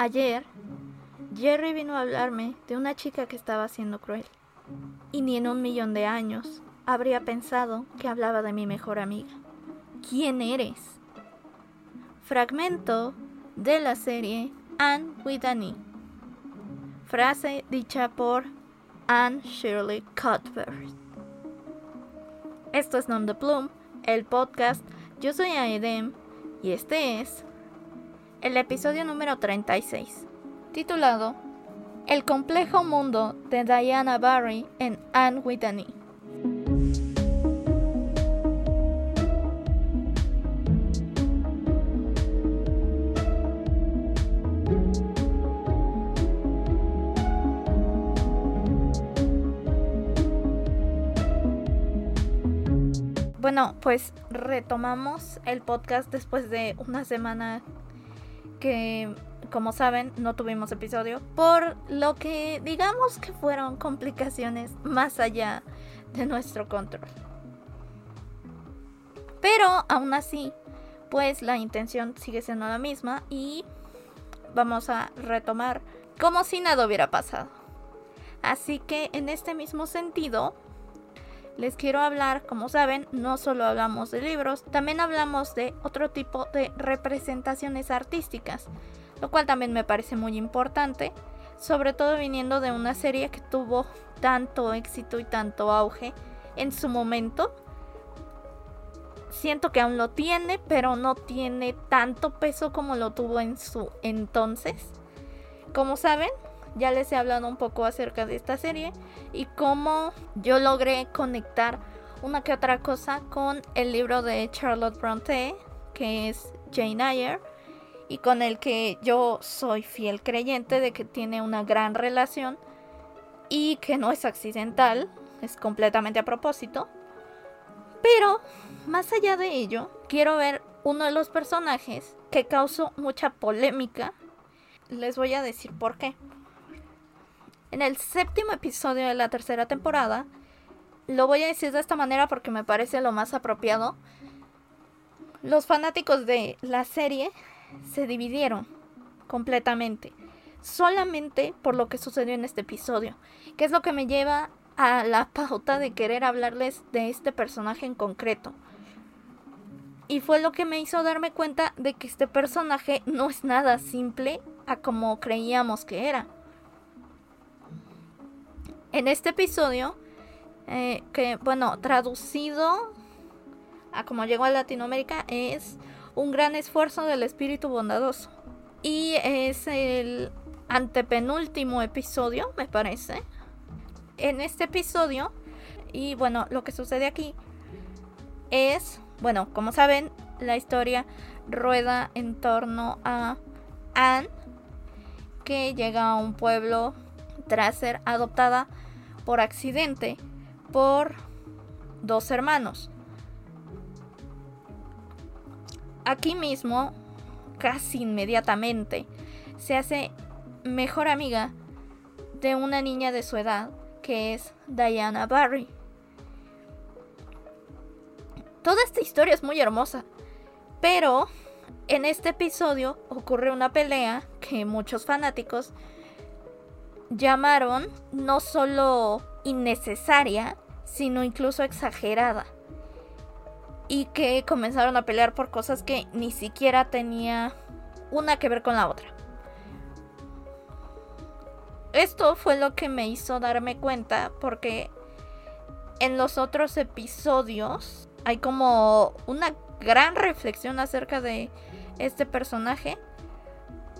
Ayer, Jerry vino a hablarme de una chica que estaba siendo cruel. Y ni en un millón de años habría pensado que hablaba de mi mejor amiga. ¿Quién eres? Fragmento de la serie Anne with Annie. Frase dicha por Anne Shirley Cuthbert. Esto es Nom de Plum, el podcast. Yo soy Aedem y este es el episodio número 36, titulado El complejo mundo de Diana Barry en Anne Whitney. Bueno, pues retomamos el podcast después de una semana que como saben no tuvimos episodio por lo que digamos que fueron complicaciones más allá de nuestro control. Pero aún así, pues la intención sigue siendo la misma y vamos a retomar como si nada hubiera pasado. Así que en este mismo sentido, les quiero hablar, como saben, no solo hablamos de libros, también hablamos de otro tipo de representaciones artísticas, lo cual también me parece muy importante, sobre todo viniendo de una serie que tuvo tanto éxito y tanto auge en su momento. Siento que aún lo tiene, pero no tiene tanto peso como lo tuvo en su entonces. Como saben, ya les he hablado un poco acerca de esta serie y cómo yo logré conectar una que otra cosa con el libro de Charlotte Bronte, que es Jane Eyre, y con el que yo soy fiel creyente de que tiene una gran relación y que no es accidental, es completamente a propósito. Pero, más allá de ello, quiero ver uno de los personajes que causó mucha polémica. Les voy a decir por qué. En el séptimo episodio de la tercera temporada, lo voy a decir de esta manera porque me parece lo más apropiado, los fanáticos de la serie se dividieron completamente, solamente por lo que sucedió en este episodio, que es lo que me lleva a la pauta de querer hablarles de este personaje en concreto. Y fue lo que me hizo darme cuenta de que este personaje no es nada simple a como creíamos que era en este episodio, eh, que bueno, traducido a como llegó a Latinoamérica, es un gran esfuerzo del espíritu bondadoso. Y es el antepenúltimo episodio, me parece. En este episodio, y bueno, lo que sucede aquí es, bueno, como saben, la historia rueda en torno a Anne, que llega a un pueblo tras ser adoptada por accidente por dos hermanos. Aquí mismo, casi inmediatamente, se hace mejor amiga de una niña de su edad, que es Diana Barry. Toda esta historia es muy hermosa, pero en este episodio ocurre una pelea que muchos fanáticos llamaron no solo innecesaria, sino incluso exagerada. Y que comenzaron a pelear por cosas que ni siquiera tenía una que ver con la otra. Esto fue lo que me hizo darme cuenta porque en los otros episodios hay como una gran reflexión acerca de este personaje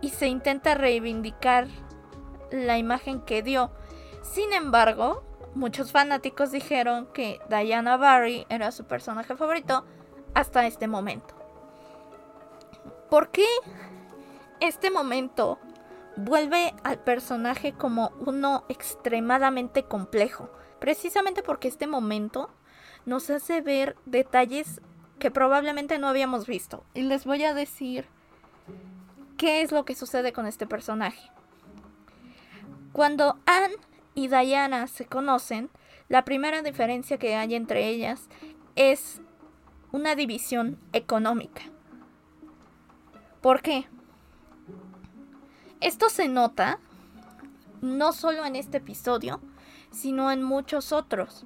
y se intenta reivindicar la imagen que dio. Sin embargo, muchos fanáticos dijeron que Diana Barry era su personaje favorito hasta este momento. ¿Por qué este momento vuelve al personaje como uno extremadamente complejo? Precisamente porque este momento nos hace ver detalles que probablemente no habíamos visto. Y les voy a decir qué es lo que sucede con este personaje. Cuando Anne y Diana se conocen, la primera diferencia que hay entre ellas es una división económica. ¿Por qué? Esto se nota no solo en este episodio, sino en muchos otros.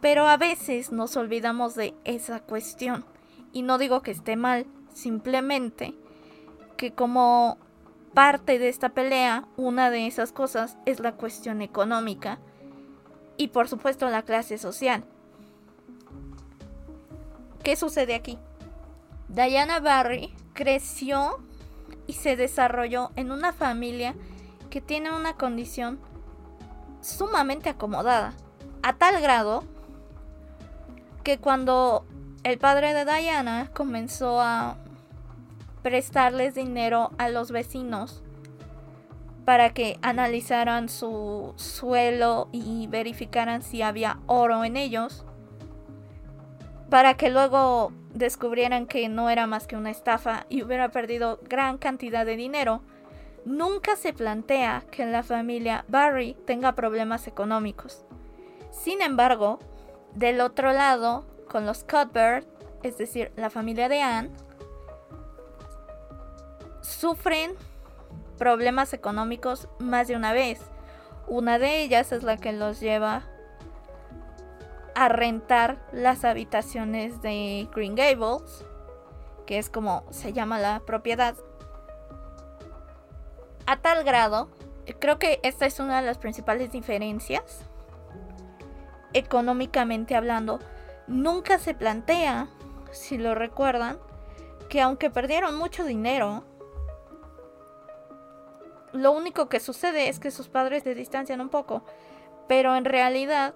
Pero a veces nos olvidamos de esa cuestión. Y no digo que esté mal, simplemente que como parte de esta pelea, una de esas cosas es la cuestión económica y por supuesto la clase social. ¿Qué sucede aquí? Diana Barry creció y se desarrolló en una familia que tiene una condición sumamente acomodada, a tal grado que cuando el padre de Diana comenzó a prestarles dinero a los vecinos para que analizaran su suelo y verificaran si había oro en ellos, para que luego descubrieran que no era más que una estafa y hubiera perdido gran cantidad de dinero, nunca se plantea que la familia Barry tenga problemas económicos. Sin embargo, del otro lado, con los Cuthbert, es decir, la familia de Anne, sufren problemas económicos más de una vez. Una de ellas es la que los lleva a rentar las habitaciones de Green Gables, que es como se llama la propiedad. A tal grado, creo que esta es una de las principales diferencias, económicamente hablando, nunca se plantea, si lo recuerdan, que aunque perdieron mucho dinero, lo único que sucede es que sus padres se distancian un poco, pero en realidad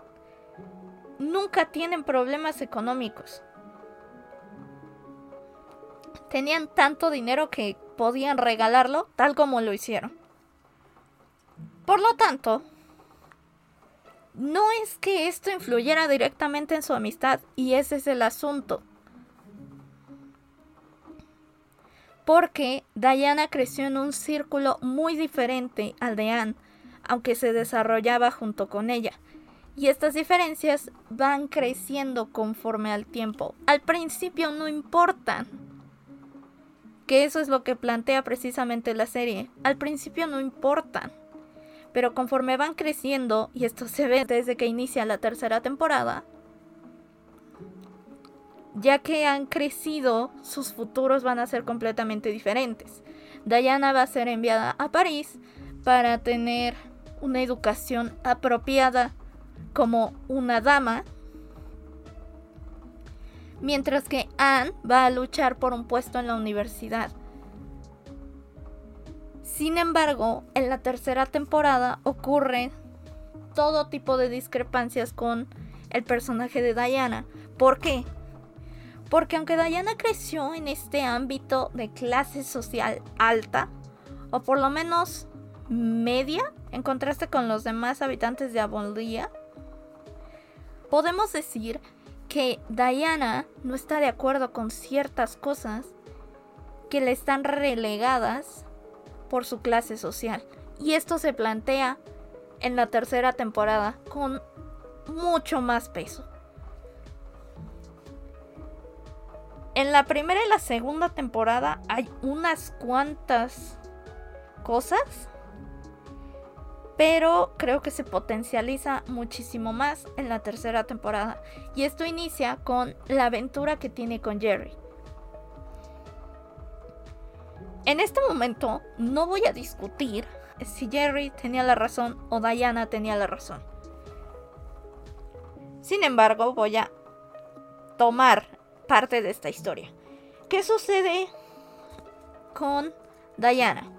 nunca tienen problemas económicos. Tenían tanto dinero que podían regalarlo tal como lo hicieron. Por lo tanto, no es que esto influyera directamente en su amistad, y ese es el asunto. Porque Diana creció en un círculo muy diferente al de Anne, aunque se desarrollaba junto con ella. Y estas diferencias van creciendo conforme al tiempo. Al principio no importan. Que eso es lo que plantea precisamente la serie. Al principio no importan. Pero conforme van creciendo, y esto se ve desde que inicia la tercera temporada, ya que han crecido, sus futuros van a ser completamente diferentes. Diana va a ser enviada a París para tener una educación apropiada como una dama, mientras que Anne va a luchar por un puesto en la universidad. Sin embargo, en la tercera temporada ocurre todo tipo de discrepancias con el personaje de Diana. ¿Por qué? Porque aunque Diana creció en este ámbito de clase social alta, o por lo menos media, en contraste con los demás habitantes de Avonlea, podemos decir que Diana no está de acuerdo con ciertas cosas que le están relegadas por su clase social. Y esto se plantea en la tercera temporada con mucho más peso. En la primera y la segunda temporada hay unas cuantas cosas, pero creo que se potencializa muchísimo más en la tercera temporada. Y esto inicia con la aventura que tiene con Jerry. En este momento no voy a discutir si Jerry tenía la razón o Diana tenía la razón. Sin embargo, voy a tomar parte de esta historia. ¿Qué sucede con Diana?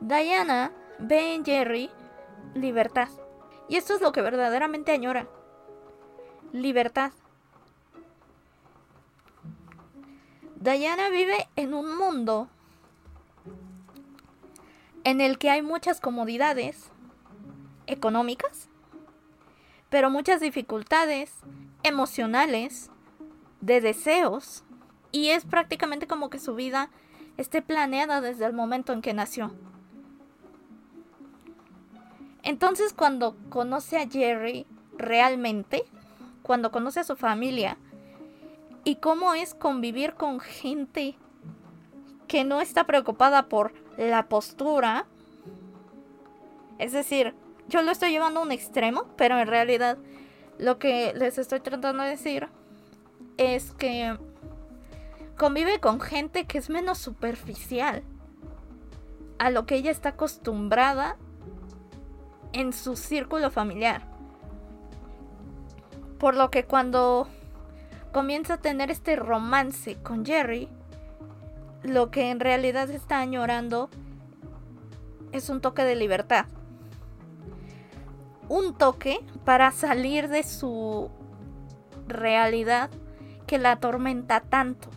Diana ve en Jerry libertad. Y esto es lo que verdaderamente añora. Libertad. Diana vive en un mundo en el que hay muchas comodidades económicas, pero muchas dificultades emocionales, de deseos y es prácticamente como que su vida esté planeada desde el momento en que nació. Entonces cuando conoce a Jerry realmente, cuando conoce a su familia y cómo es convivir con gente que no está preocupada por la postura. Es decir, yo lo estoy llevando a un extremo, pero en realidad lo que les estoy tratando de decir es que convive con gente que es menos superficial a lo que ella está acostumbrada en su círculo familiar. Por lo que cuando comienza a tener este romance con Jerry, lo que en realidad está añorando es un toque de libertad. Un toque para salir de su realidad que la atormenta tanto.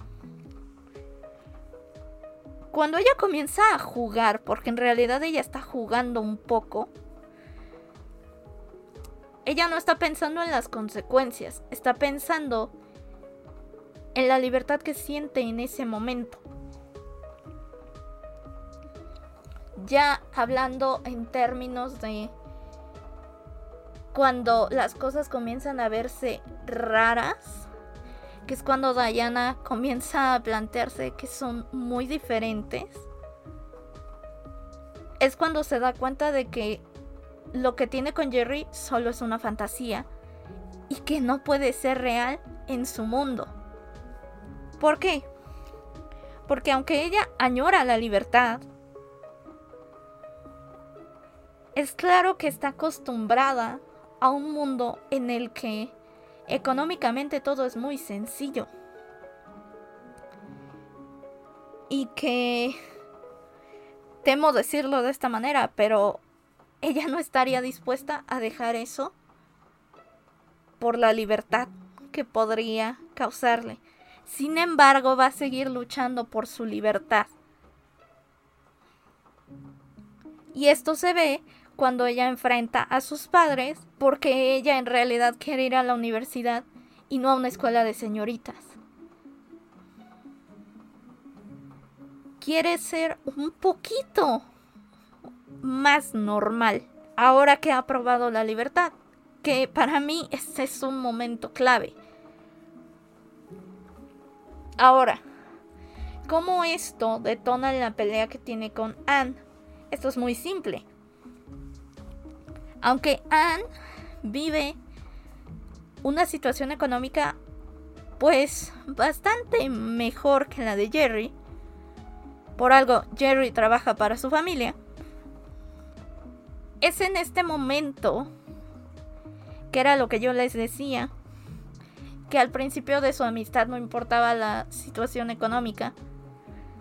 Cuando ella comienza a jugar, porque en realidad ella está jugando un poco, ella no está pensando en las consecuencias, está pensando en la libertad que siente en ese momento. Ya hablando en términos de cuando las cosas comienzan a verse raras, que es cuando Diana comienza a plantearse que son muy diferentes, es cuando se da cuenta de que lo que tiene con Jerry solo es una fantasía y que no puede ser real en su mundo. ¿Por qué? Porque aunque ella añora la libertad, es claro que está acostumbrada a un mundo en el que económicamente todo es muy sencillo. Y que temo decirlo de esta manera, pero ella no estaría dispuesta a dejar eso por la libertad que podría causarle. Sin embargo, va a seguir luchando por su libertad. Y esto se ve cuando ella enfrenta a sus padres porque ella en realidad quiere ir a la universidad y no a una escuela de señoritas. Quiere ser un poquito más normal ahora que ha probado la libertad, que para mí ese es un momento clave. Ahora, ¿cómo esto detona la pelea que tiene con Anne? Esto es muy simple. Aunque Anne vive una situación económica pues bastante mejor que la de Jerry. Por algo, Jerry trabaja para su familia. Es en este momento, que era lo que yo les decía, que al principio de su amistad no importaba la situación económica.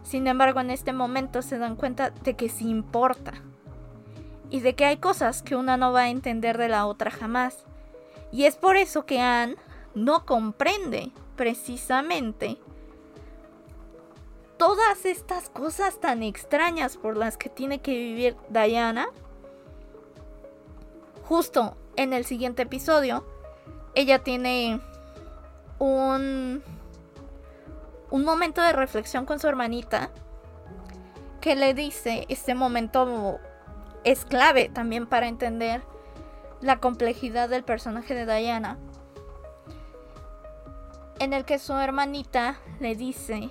Sin embargo, en este momento se dan cuenta de que sí importa y de que hay cosas que una no va a entender de la otra jamás. Y es por eso que Anne no comprende precisamente todas estas cosas tan extrañas por las que tiene que vivir Diana. Justo en el siguiente episodio, ella tiene un, un momento de reflexión con su hermanita que le dice este momento es clave también para entender la complejidad del personaje de Diana, en el que su hermanita le dice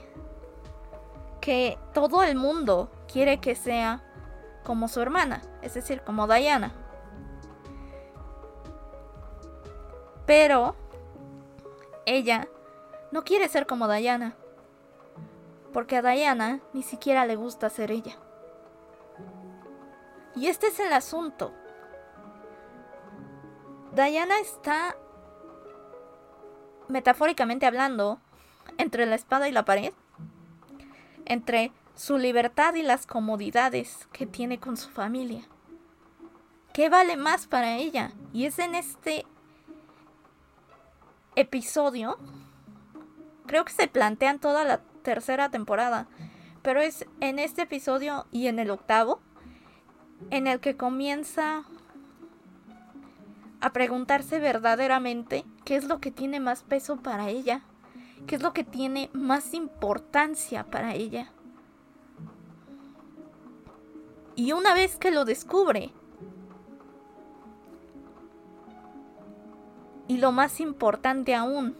que todo el mundo quiere que sea como su hermana, es decir, como Diana. Pero ella no quiere ser como Diana, porque a Diana ni siquiera le gusta ser ella. Y este es el asunto. Diana está, metafóricamente hablando, entre la espada y la pared, entre su libertad y las comodidades que tiene con su familia. ¿Qué vale más para ella? Y es en este episodio, creo que se plantean toda la tercera temporada, pero es en este episodio y en el octavo en el que comienza a preguntarse verdaderamente qué es lo que tiene más peso para ella, qué es lo que tiene más importancia para ella. Y una vez que lo descubre, y lo más importante aún,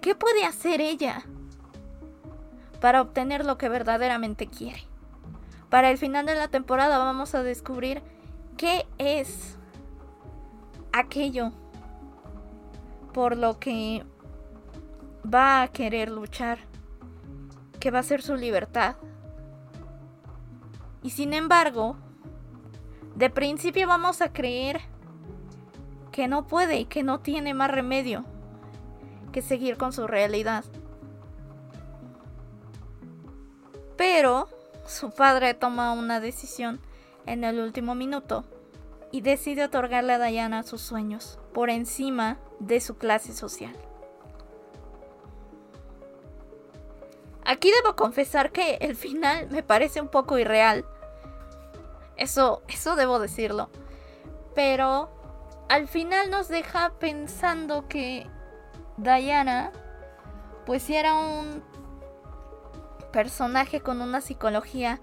¿qué puede hacer ella para obtener lo que verdaderamente quiere? Para el final de la temporada vamos a descubrir qué es aquello por lo que va a querer luchar, que va a ser su libertad. Y sin embargo, de principio vamos a creer que no puede y que no tiene más remedio que seguir con su realidad. Pero su padre toma una decisión en el último minuto y decide otorgarle a Diana sus sueños por encima de su clase social. Aquí debo confesar que el final me parece un poco irreal. Eso, eso debo decirlo. Pero al final nos deja pensando que Diana, pues era un personaje con una psicología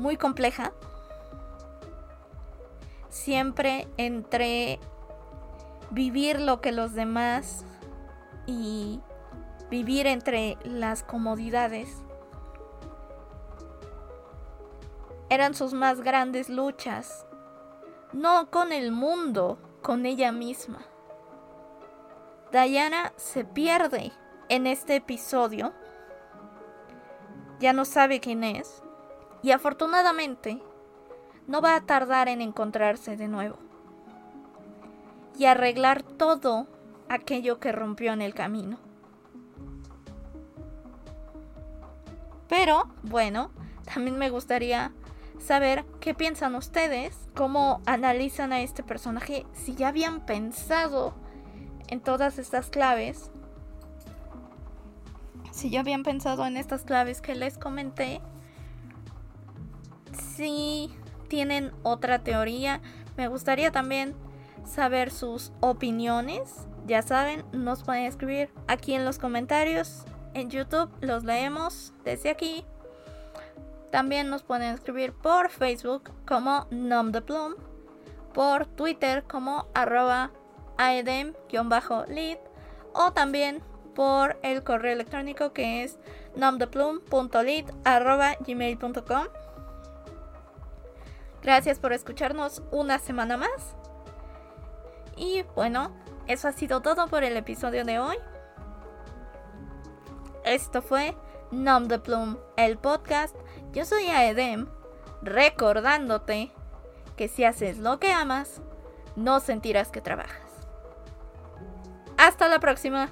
muy compleja. Siempre entre vivir lo que los demás y vivir entre las comodidades eran sus más grandes luchas, no con el mundo, con ella misma. Diana se pierde en este episodio ya no sabe quién es y afortunadamente no va a tardar en encontrarse de nuevo y arreglar todo aquello que rompió en el camino. Pero, bueno, también me gustaría saber qué piensan ustedes, cómo analizan a este personaje, si ya habían pensado en todas estas claves si ya habían pensado en estas claves que les comenté, si tienen otra teoría, me gustaría también saber sus opiniones. Ya saben, nos pueden escribir aquí en los comentarios. En YouTube los leemos desde aquí. También nos pueden escribir por Facebook como Nom de por Twitter como arroba aedem-lead o también por el correo electrónico que es nomdeplum.lit.gmail.com Gracias por escucharnos una semana más. Y bueno, eso ha sido todo por el episodio de hoy. Esto fue Nom de Plum, el podcast. Yo soy Aedem, recordándote que si haces lo que amas, no sentirás que trabajas. Hasta la próxima.